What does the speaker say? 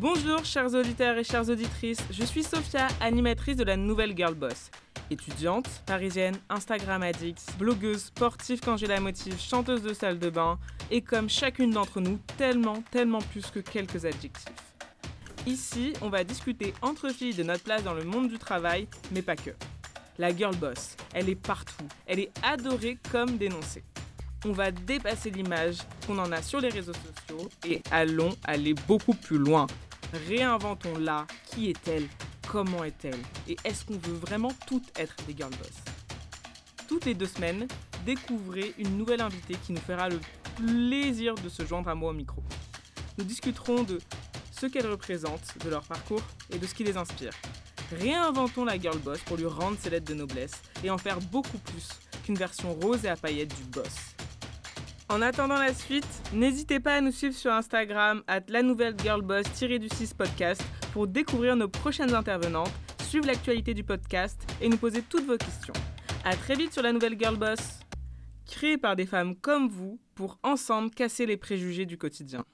Bonjour chers auditeurs et chères auditrices, je suis Sophia, animatrice de la nouvelle Girl Boss. Étudiante, parisienne, Instagram addict, blogueuse, sportive quand j'ai la motive, chanteuse de salle de bain, et comme chacune d'entre nous, tellement, tellement plus que quelques adjectifs. Ici, on va discuter entre filles de notre place dans le monde du travail, mais pas que. La girl boss, elle est partout, elle est adorée comme dénoncée. On va dépasser l'image qu'on en a sur les réseaux sociaux et allons aller beaucoup plus loin. Réinventons-la. Qui est-elle? Comment est-elle? Et est-ce qu'on veut vraiment toutes être des girl boss? Toutes les deux semaines, découvrez une nouvelle invitée qui nous fera le plaisir de se joindre à moi au micro. Nous discuterons de ce qu'elle représente, de leur parcours et de ce qui les inspire. Réinventons la girl boss pour lui rendre ses lettres de noblesse et en faire beaucoup plus qu'une version rose et à paillettes du boss. En attendant la suite, n'hésitez pas à nous suivre sur Instagram, at la nouvelle girlboss-du 6 podcast pour découvrir nos prochaines intervenantes, suivre l'actualité du podcast et nous poser toutes vos questions. A très vite sur la nouvelle girlboss, créée par des femmes comme vous pour ensemble casser les préjugés du quotidien.